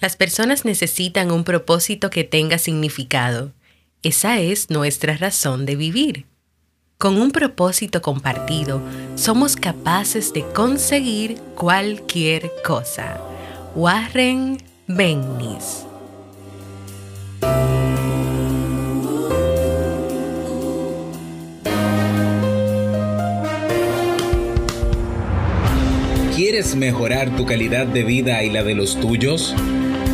Las personas necesitan un propósito que tenga significado. Esa es nuestra razón de vivir. Con un propósito compartido, somos capaces de conseguir cualquier cosa. Warren Bennis ¿Quieres mejorar tu calidad de vida y la de los tuyos?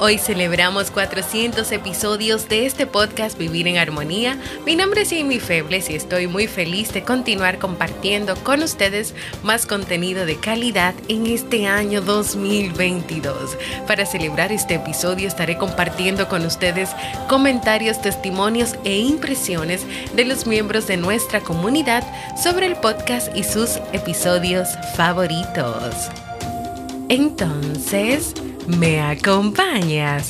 Hoy celebramos 400 episodios de este podcast Vivir en Armonía. Mi nombre es Amy Febles y estoy muy feliz de continuar compartiendo con ustedes más contenido de calidad en este año 2022. Para celebrar este episodio estaré compartiendo con ustedes comentarios, testimonios e impresiones de los miembros de nuestra comunidad sobre el podcast y sus episodios favoritos. Entonces, ¿Me acompañas?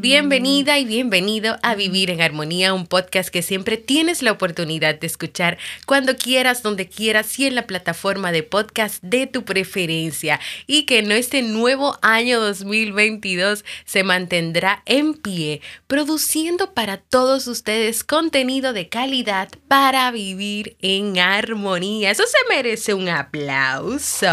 Bienvenida y bienvenido a Vivir en Armonía, un podcast que siempre tienes la oportunidad de escuchar cuando quieras, donde quieras y en la plataforma de podcast de tu preferencia y que en este nuevo año 2022 se mantendrá en pie produciendo para todos ustedes contenido de calidad para vivir en armonía. Eso se merece un aplauso.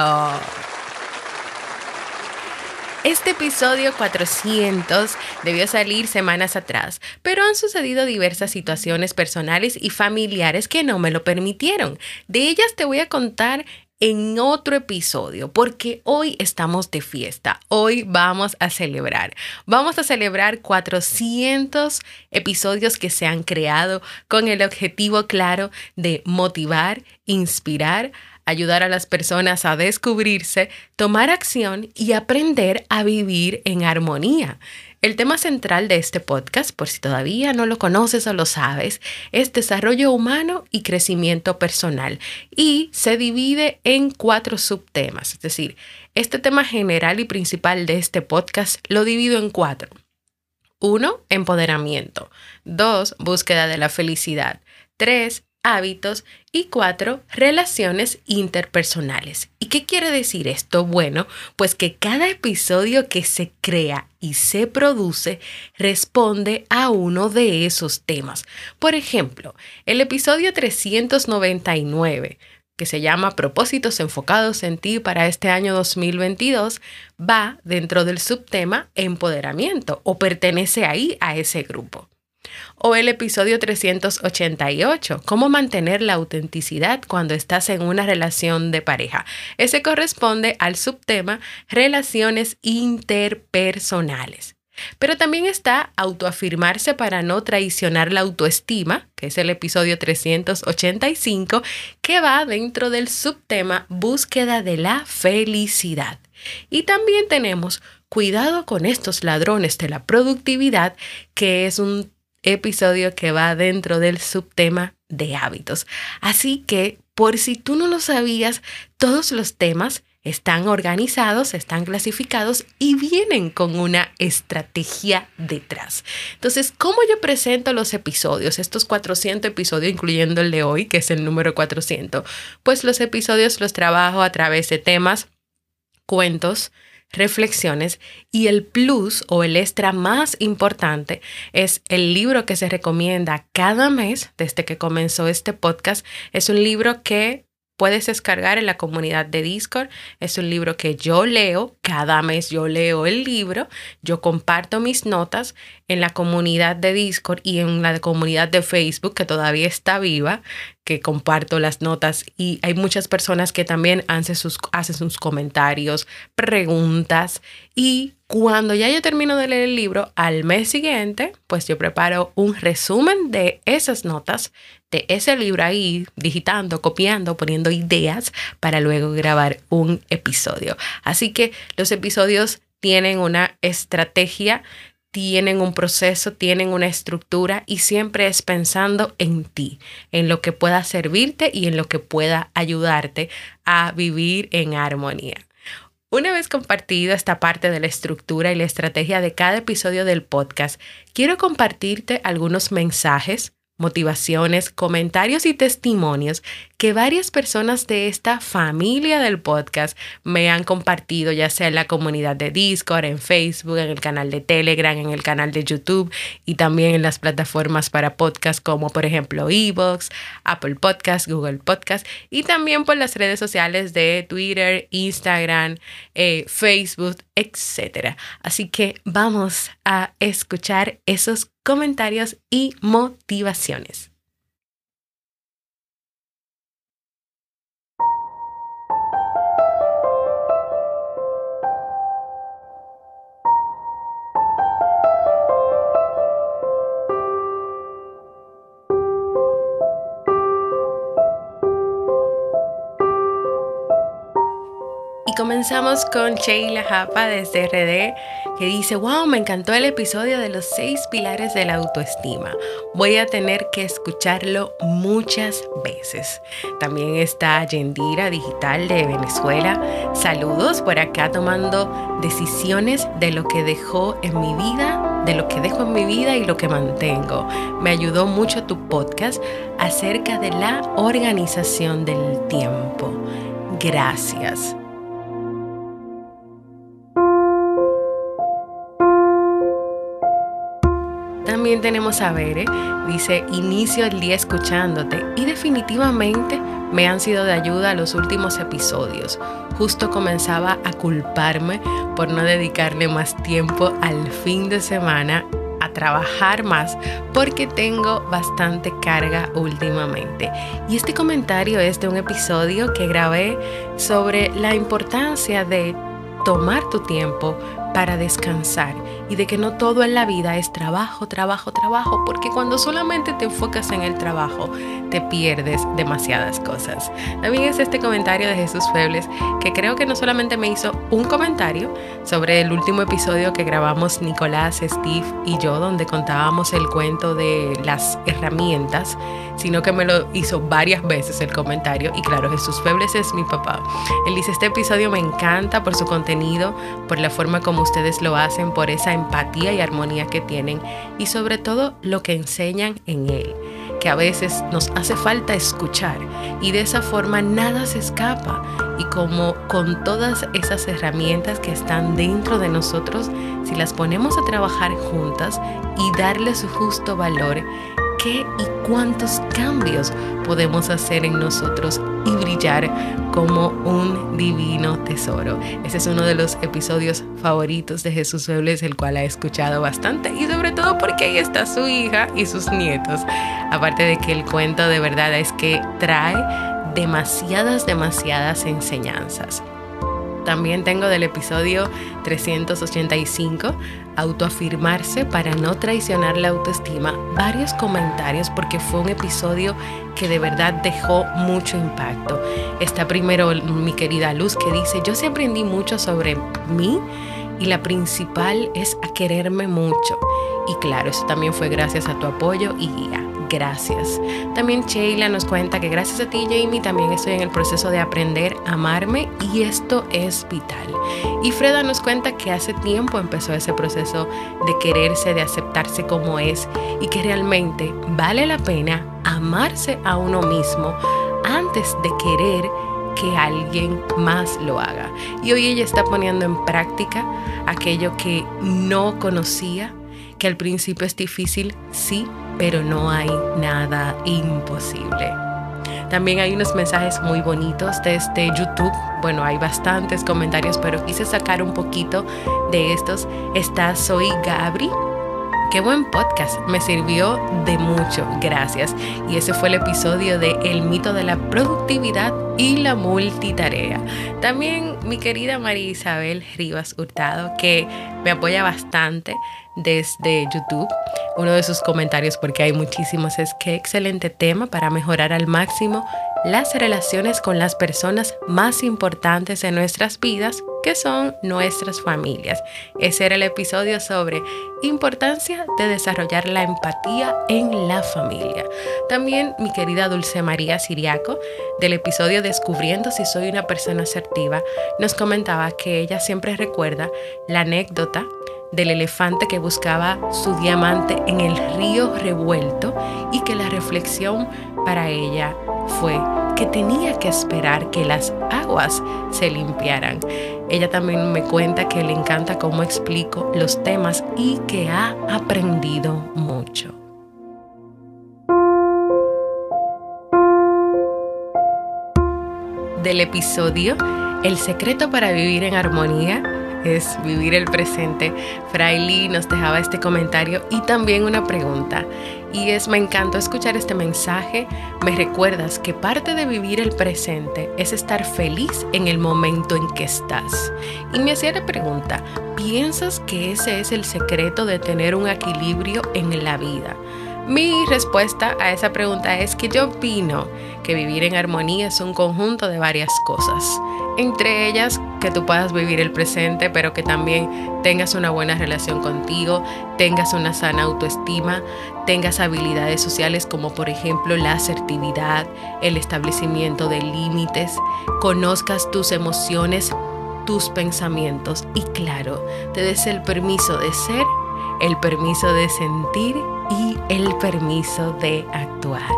Este episodio 400 debió salir semanas atrás, pero han sucedido diversas situaciones personales y familiares que no me lo permitieron. De ellas te voy a contar en otro episodio, porque hoy estamos de fiesta, hoy vamos a celebrar. Vamos a celebrar 400 episodios que se han creado con el objetivo claro de motivar, inspirar, ayudar a las personas a descubrirse, tomar acción y aprender a vivir en armonía. El tema central de este podcast, por si todavía no lo conoces o lo sabes, es desarrollo humano y crecimiento personal y se divide en cuatro subtemas. Es decir, este tema general y principal de este podcast lo divido en cuatro. Uno, empoderamiento. Dos, búsqueda de la felicidad. Tres, hábitos y cuatro, relaciones interpersonales. ¿Y qué quiere decir esto? Bueno, pues que cada episodio que se crea y se produce responde a uno de esos temas. Por ejemplo, el episodio 399 que se llama Propósitos enfocados en ti para este año 2022, va dentro del subtema empoderamiento o pertenece ahí a ese grupo. O el episodio 388, cómo mantener la autenticidad cuando estás en una relación de pareja. Ese corresponde al subtema relaciones interpersonales. Pero también está autoafirmarse para no traicionar la autoestima, que es el episodio 385, que va dentro del subtema búsqueda de la felicidad. Y también tenemos cuidado con estos ladrones de la productividad, que es un episodio que va dentro del subtema de hábitos. Así que, por si tú no lo sabías, todos los temas están organizados, están clasificados y vienen con una estrategia detrás. Entonces, ¿cómo yo presento los episodios? Estos 400 episodios, incluyendo el de hoy, que es el número 400. Pues los episodios los trabajo a través de temas, cuentos, reflexiones y el plus o el extra más importante es el libro que se recomienda cada mes desde que comenzó este podcast. Es un libro que puedes descargar en la comunidad de Discord. Es un libro que yo leo, cada mes yo leo el libro, yo comparto mis notas en la comunidad de Discord y en la comunidad de Facebook que todavía está viva, que comparto las notas y hay muchas personas que también hacen sus, hacen sus comentarios, preguntas y cuando ya yo termino de leer el libro, al mes siguiente, pues yo preparo un resumen de esas notas, ese libro ahí, digitando, copiando, poniendo ideas para luego grabar un episodio. Así que los episodios tienen una estrategia tienen un proceso, tienen una estructura y siempre es pensando en ti, en lo que pueda servirte y en lo que pueda ayudarte a vivir en armonía. Una vez compartido esta parte de la estructura y la estrategia de cada episodio del podcast, quiero compartirte algunos mensajes motivaciones, comentarios y testimonios que varias personas de esta familia del podcast me han compartido, ya sea en la comunidad de Discord, en Facebook, en el canal de Telegram, en el canal de YouTube y también en las plataformas para podcast como por ejemplo Evox, Apple Podcast, Google Podcast y también por las redes sociales de Twitter, Instagram, eh, Facebook, etc. Así que vamos a escuchar esos comentarios y motivaciones. Comenzamos con Sheila Japa desde RD que dice, wow, me encantó el episodio de los seis pilares de la autoestima. Voy a tener que escucharlo muchas veces. También está Yendira Digital de Venezuela. Saludos por acá tomando decisiones de lo que dejó en mi vida, de lo que dejo en mi vida y lo que mantengo. Me ayudó mucho tu podcast acerca de la organización del tiempo. Gracias. También tenemos a Bere, dice, inicio el día escuchándote y definitivamente me han sido de ayuda los últimos episodios. Justo comenzaba a culparme por no dedicarle más tiempo al fin de semana a trabajar más porque tengo bastante carga últimamente. Y este comentario es de un episodio que grabé sobre la importancia de tomar tu tiempo para descansar y de que no todo en la vida es trabajo, trabajo, trabajo, porque cuando solamente te enfocas en el trabajo, te pierdes demasiadas cosas. También es este comentario de Jesús Febles, que creo que no solamente me hizo un comentario sobre el último episodio que grabamos Nicolás, Steve y yo, donde contábamos el cuento de las herramientas, sino que me lo hizo varias veces el comentario. Y claro, Jesús Febles es mi papá. Él dice, este episodio me encanta por su contenido, por la forma como ustedes lo hacen, por esa empatía y armonía que tienen y sobre todo lo que enseñan en él, que a veces nos hace falta escuchar y de esa forma nada se escapa y como con todas esas herramientas que están dentro de nosotros, si las ponemos a trabajar juntas y darle su justo valor, qué y cuántos cambios podemos hacer en nosotros y brillar como un divino tesoro. Ese es uno de los episodios favoritos de Jesús Febles, el cual ha escuchado bastante y sobre todo porque ahí está su hija y sus nietos. Aparte de que el cuento de verdad es que trae demasiadas, demasiadas enseñanzas. También tengo del episodio 385, autoafirmarse para no traicionar la autoestima, varios comentarios porque fue un episodio que de verdad dejó mucho impacto. Está primero mi querida Luz que dice, yo sí aprendí mucho sobre mí y la principal es a quererme mucho. Y claro, eso también fue gracias a tu apoyo y guía gracias. También Sheila nos cuenta que gracias a ti, Jamie, también estoy en el proceso de aprender a amarme y esto es vital. Y Freda nos cuenta que hace tiempo empezó ese proceso de quererse, de aceptarse como es y que realmente vale la pena amarse a uno mismo antes de querer que alguien más lo haga. Y hoy ella está poniendo en práctica aquello que no conocía, que al principio es difícil, sí, pero no hay nada imposible. También hay unos mensajes muy bonitos desde YouTube. Bueno, hay bastantes comentarios, pero quise sacar un poquito de estos. Está Soy Gabri. Qué buen podcast, me sirvió de mucho, gracias. Y ese fue el episodio de El mito de la productividad y la multitarea. También mi querida María Isabel Rivas Hurtado, que me apoya bastante desde YouTube. Uno de sus comentarios, porque hay muchísimos, es que excelente tema para mejorar al máximo las relaciones con las personas más importantes en nuestras vidas, que son nuestras familias. Ese era el episodio sobre importancia de desarrollar la empatía en la familia. También mi querida Dulce María Siriaco, del episodio Descubriendo si soy una persona asertiva, nos comentaba que ella siempre recuerda la anécdota del elefante que buscaba su diamante en el río revuelto y que la reflexión para ella fue que tenía que esperar que las aguas se limpiaran. Ella también me cuenta que le encanta cómo explico los temas y que ha aprendido mucho. Del episodio El secreto para vivir en armonía es vivir el presente. Fraili nos dejaba este comentario y también una pregunta. Y es, me encantó escuchar este mensaje. Me recuerdas que parte de vivir el presente es estar feliz en el momento en que estás. Y me hacía la pregunta, ¿piensas que ese es el secreto de tener un equilibrio en la vida? Mi respuesta a esa pregunta es que yo opino que vivir en armonía es un conjunto de varias cosas. Entre ellas, que tú puedas vivir el presente, pero que también tengas una buena relación contigo, tengas una sana autoestima, tengas habilidades sociales como por ejemplo la asertividad, el establecimiento de límites, conozcas tus emociones, tus pensamientos y claro, te des el permiso de ser, el permiso de sentir y el permiso de actuar.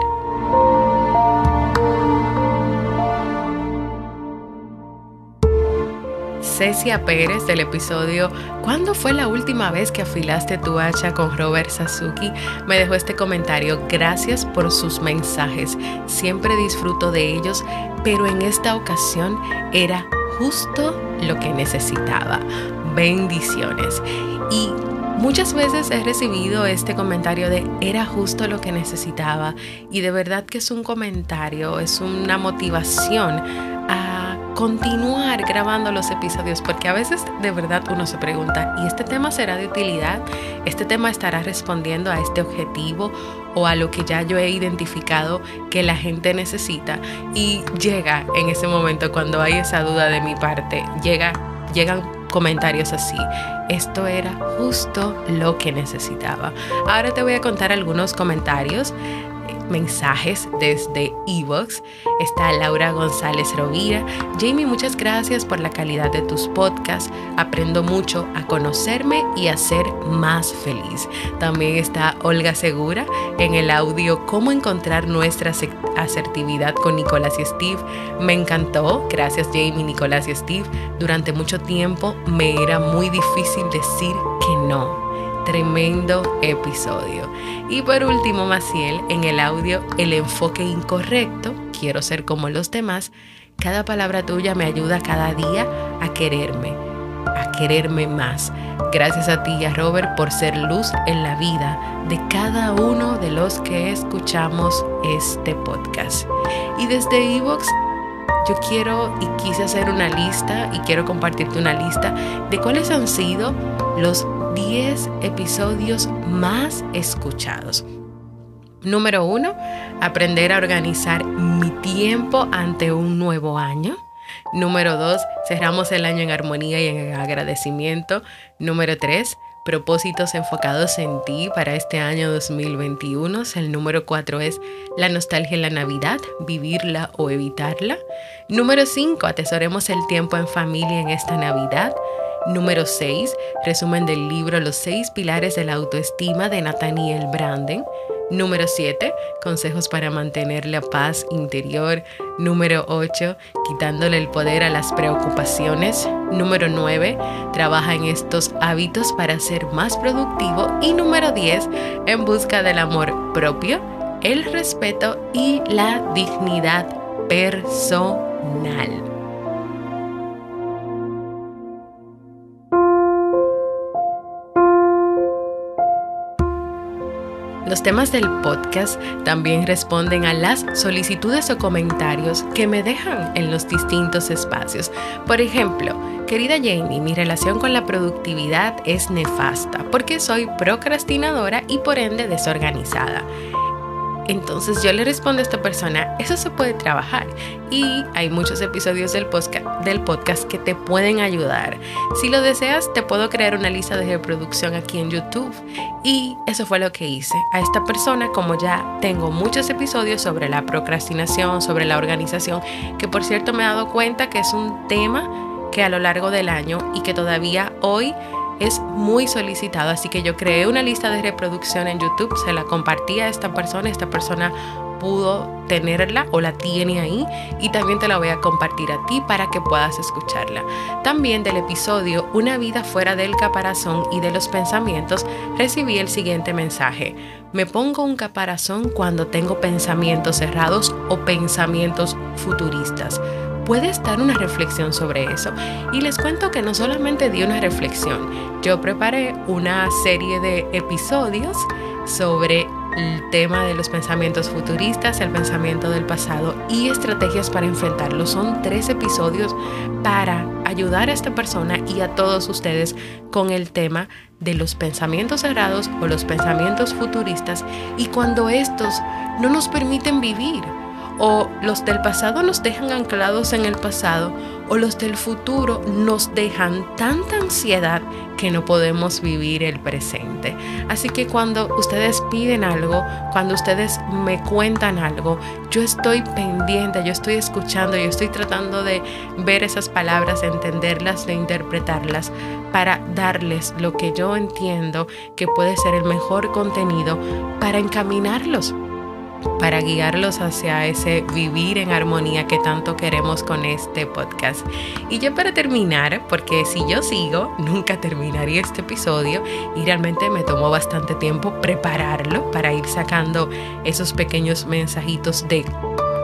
Cecia Pérez del episodio ¿Cuándo fue la última vez que afilaste tu hacha con Robert Sasuki? Me dejó este comentario. Gracias por sus mensajes. Siempre disfruto de ellos, pero en esta ocasión era justo lo que necesitaba. Bendiciones. Y Muchas veces he recibido este comentario de era justo lo que necesitaba y de verdad que es un comentario, es una motivación a continuar grabando los episodios porque a veces de verdad uno se pregunta, ¿y este tema será de utilidad? ¿Este tema estará respondiendo a este objetivo o a lo que ya yo he identificado que la gente necesita? Y llega en ese momento cuando hay esa duda de mi parte, llega, llegan comentarios así. Esto era justo lo que necesitaba. Ahora te voy a contar algunos comentarios mensajes desde Evox. Está Laura González Rovira. Jamie, muchas gracias por la calidad de tus podcasts. Aprendo mucho a conocerme y a ser más feliz. También está Olga Segura en el audio Cómo encontrar nuestra asertividad con Nicolás y Steve. Me encantó. Gracias Jamie, Nicolás y Steve. Durante mucho tiempo me era muy difícil decir que no tremendo episodio. Y por último, Maciel, en el audio El enfoque incorrecto, quiero ser como los demás, cada palabra tuya me ayuda cada día a quererme, a quererme más. Gracias a ti y a Robert por ser luz en la vida de cada uno de los que escuchamos este podcast. Y desde Evox yo quiero y quise hacer una lista y quiero compartirte una lista de cuáles han sido los 10 episodios más escuchados. Número 1. Aprender a organizar mi tiempo ante un nuevo año. Número 2. Cerramos el año en armonía y en agradecimiento. Número 3. Propósitos enfocados en ti para este año 2021. El número 4 es la nostalgia en la Navidad, vivirla o evitarla. Número 5. Atesoremos el tiempo en familia en esta Navidad. Número 6, resumen del libro Los seis pilares de la autoestima de Nathaniel Branden. Número 7, consejos para mantener la paz interior. Número 8, quitándole el poder a las preocupaciones. Número 9, trabaja en estos hábitos para ser más productivo. Y número 10, en busca del amor propio, el respeto y la dignidad personal. Los temas del podcast también responden a las solicitudes o comentarios que me dejan en los distintos espacios. Por ejemplo, querida Jamie, mi relación con la productividad es nefasta porque soy procrastinadora y por ende desorganizada. Entonces yo le respondo a esta persona, eso se puede trabajar y hay muchos episodios del podcast, que te pueden ayudar. Si lo deseas, te puedo crear una lista de reproducción aquí en YouTube y eso fue lo que hice. A esta persona, como ya tengo muchos episodios sobre la procrastinación, sobre la organización, que por cierto me he dado cuenta que es un tema que a lo largo del año y que todavía hoy es muy solicitado, así que yo creé una lista de reproducción en YouTube, se la compartí a esta persona, esta persona pudo tenerla o la tiene ahí y también te la voy a compartir a ti para que puedas escucharla. También del episodio Una vida fuera del caparazón y de los pensamientos recibí el siguiente mensaje. Me pongo un caparazón cuando tengo pensamientos cerrados o pensamientos futuristas puedes dar una reflexión sobre eso. Y les cuento que no solamente di una reflexión, yo preparé una serie de episodios sobre el tema de los pensamientos futuristas, el pensamiento del pasado y estrategias para enfrentarlo. Son tres episodios para ayudar a esta persona y a todos ustedes con el tema de los pensamientos cerrados o los pensamientos futuristas y cuando estos no nos permiten vivir o los del pasado nos dejan anclados en el pasado o los del futuro nos dejan tanta ansiedad que no podemos vivir el presente. Así que cuando ustedes piden algo, cuando ustedes me cuentan algo, yo estoy pendiente, yo estoy escuchando, yo estoy tratando de ver esas palabras, entenderlas, de interpretarlas para darles lo que yo entiendo que puede ser el mejor contenido para encaminarlos para guiarlos hacia ese vivir en armonía que tanto queremos con este podcast. Y yo para terminar, porque si yo sigo, nunca terminaría este episodio y realmente me tomó bastante tiempo prepararlo para ir sacando esos pequeños mensajitos de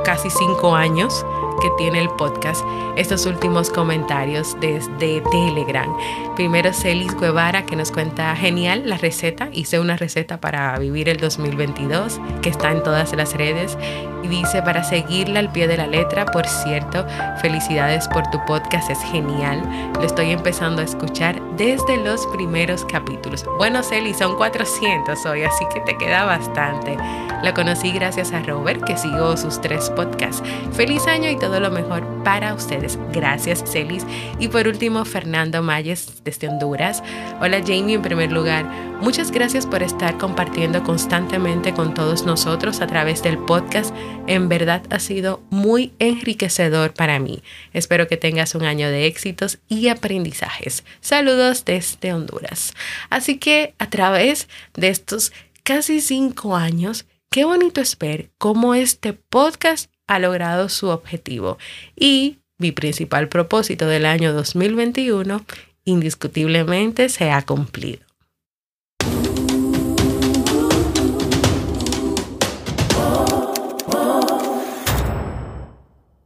casi cinco años que tiene el podcast, estos últimos comentarios desde Telegram. Primero Celis Guevara que nos cuenta genial la receta, hice una receta para vivir el 2022 que está en todas las redes y dice para seguirla al pie de la letra, por cierto, felicidades por tu podcast, es genial, lo estoy empezando a escuchar desde los primeros capítulos. Bueno Celis, son 400 hoy, así que te queda bastante. La conocí gracias a Robert que sigo sus tres podcasts. Feliz año y todo lo mejor para ustedes. Gracias, Celis. Y por último, Fernando Mayes desde Honduras. Hola, Jamie, en primer lugar. Muchas gracias por estar compartiendo constantemente con todos nosotros a través del podcast. En verdad ha sido muy enriquecedor para mí. Espero que tengas un año de éxitos y aprendizajes. Saludos desde Honduras. Así que a través de estos casi cinco años, qué bonito es ver cómo este podcast ha logrado su objetivo y mi principal propósito del año 2021 indiscutiblemente se ha cumplido.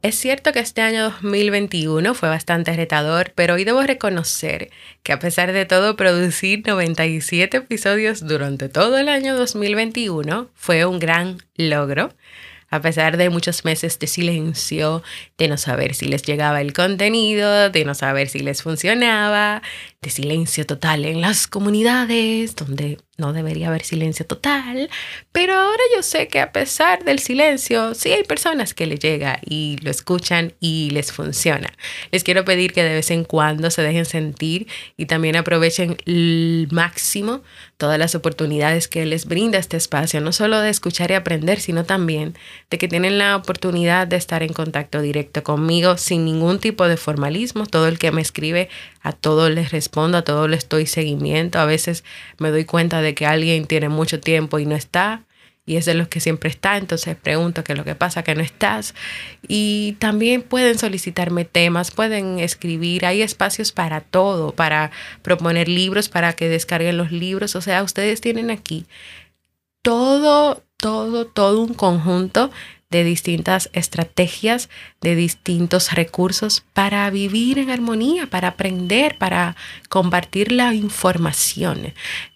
Es cierto que este año 2021 fue bastante retador, pero hoy debo reconocer que a pesar de todo producir 97 episodios durante todo el año 2021 fue un gran logro a pesar de muchos meses de silencio, de no saber si les llegaba el contenido, de no saber si les funcionaba, de silencio total en las comunidades, donde no debería haber silencio total, pero ahora yo sé que a pesar del silencio, sí hay personas que le llega y lo escuchan y les funciona. Les quiero pedir que de vez en cuando se dejen sentir y también aprovechen el máximo todas las oportunidades que les brinda este espacio, no solo de escuchar y aprender, sino también de que tienen la oportunidad de estar en contacto directo conmigo sin ningún tipo de formalismo. Todo el que me escribe, a todo les respondo, a todo les doy seguimiento. A veces me doy cuenta de que alguien tiene mucho tiempo y no está y es de los que siempre está, entonces pregunto qué es lo que pasa, que no estás. Y también pueden solicitarme temas, pueden escribir, hay espacios para todo, para proponer libros, para que descarguen los libros, o sea, ustedes tienen aquí todo, todo, todo un conjunto de distintas estrategias, de distintos recursos para vivir en armonía, para aprender, para compartir la información.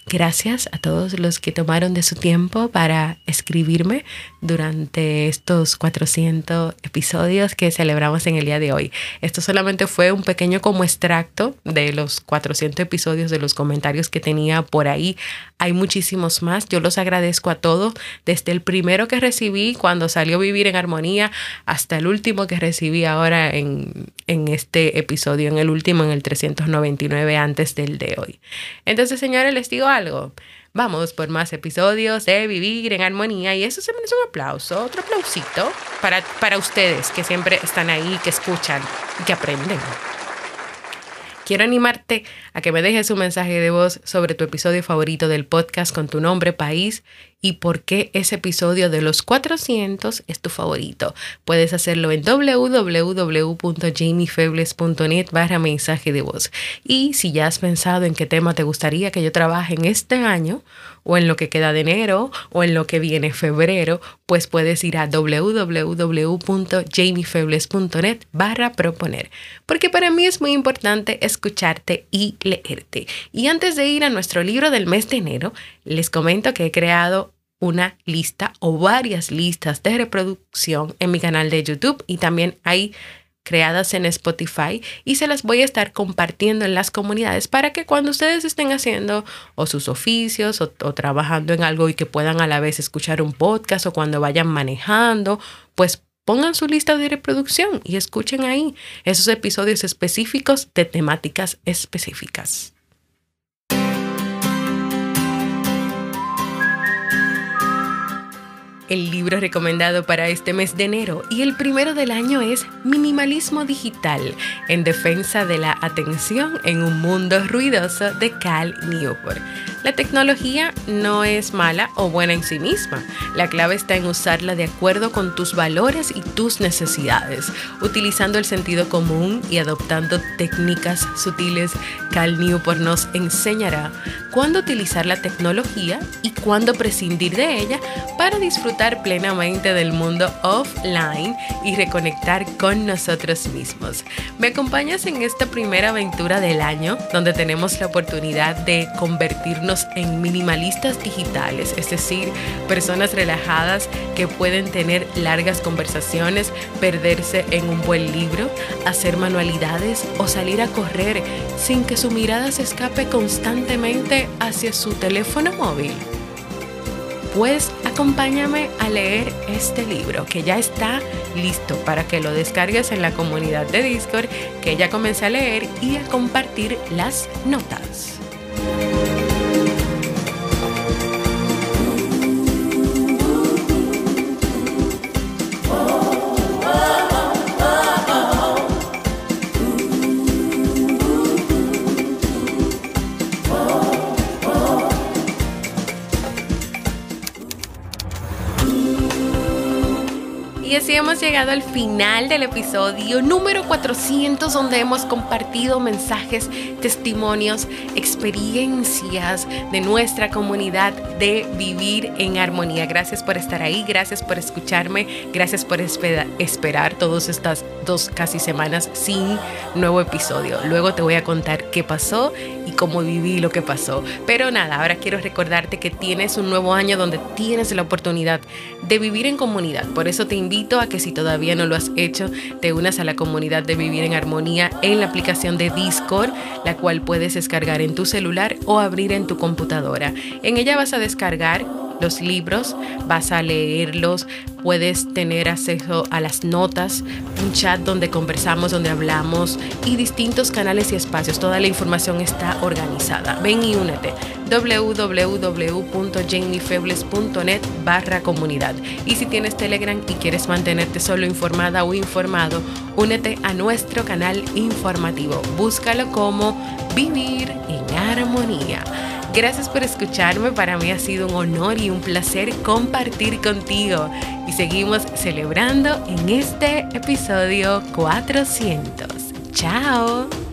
Gracias a todos los que tomaron de su tiempo para escribirme durante estos 400 episodios que celebramos en el día de hoy. Esto solamente fue un pequeño como extracto de los 400 episodios de los comentarios que tenía por ahí. Hay muchísimos más. Yo los agradezco a todos, desde el primero que recibí cuando salió Vivir en Armonía hasta el último que recibí ahora en, en este episodio, en el último, en el 399 antes del de hoy. Entonces, señores, les digo algo. Vamos por más episodios de Vivir en Armonía y eso se merece un aplauso, otro aplausito para, para ustedes que siempre están ahí, que escuchan y que aprenden. Quiero animarte a que me dejes un mensaje de voz sobre tu episodio favorito del podcast con tu nombre, país y por qué ese episodio de los 400 es tu favorito. Puedes hacerlo en www.jamiefebles.net barra mensaje de voz. Y si ya has pensado en qué tema te gustaría que yo trabaje en este año, o en lo que queda de enero, o en lo que viene febrero, pues puedes ir a www.jamiefebles.net barra proponer. Porque para mí es muy importante escucharte y leerte. Y antes de ir a nuestro libro del mes de enero, les comento que he creado una lista o varias listas de reproducción en mi canal de YouTube y también hay creadas en Spotify y se las voy a estar compartiendo en las comunidades para que cuando ustedes estén haciendo o sus oficios o, o, trabajando en algo y que puedan a la vez escuchar un podcast o cuando vayan manejando, pues pongan su lista de reproducción y escuchen ahí esos episodios específicos de temáticas específicas. El libro recomendado para este mes de enero y el primero del año es Minimalismo Digital en defensa de la atención en un mundo ruidoso de Cal Newport. La tecnología no es mala o buena en sí misma. La clave está en usarla de acuerdo con tus valores y tus necesidades, utilizando el sentido común y adoptando técnicas sutiles. Cal Newport nos enseñará cuándo utilizar la tecnología y cuándo prescindir de ella para disfrutar plenamente del mundo offline y reconectar con nosotros mismos. ¿Me acompañas en esta primera aventura del año donde tenemos la oportunidad de convertirnos en minimalistas digitales, es decir, personas relajadas que pueden tener largas conversaciones, perderse en un buen libro, hacer manualidades o salir a correr sin que su mirada se escape constantemente hacia su teléfono móvil? Pues acompáñame a leer este libro que ya está listo para que lo descargues en la comunidad de Discord que ya comencé a leer y a compartir las notas. Y así hemos llegado al final del episodio número 400 donde hemos compartido mensajes, testimonios, experiencias de nuestra comunidad de vivir en armonía. Gracias por estar ahí, gracias por escucharme, gracias por esperar todas estas dos casi semanas sin nuevo episodio. Luego te voy a contar qué pasó y cómo viví lo que pasó. Pero nada, ahora quiero recordarte que tienes un nuevo año donde tienes la oportunidad de vivir en comunidad. Por eso te a que si todavía no lo has hecho, te unas a la comunidad de Vivir en Armonía en la aplicación de Discord, la cual puedes descargar en tu celular o abrir en tu computadora. En ella vas a descargar los libros, vas a leerlos, puedes tener acceso a las notas, un chat donde conversamos, donde hablamos y distintos canales y espacios. Toda la información está organizada. Ven y únete www.jamiefebles.net barra comunidad. Y si tienes Telegram y quieres mantenerte solo informada o informado, únete a nuestro canal informativo. Búscalo como Vivir en Armonía. Gracias por escucharme, para mí ha sido un honor y un placer compartir contigo y seguimos celebrando en este episodio 400. Chao.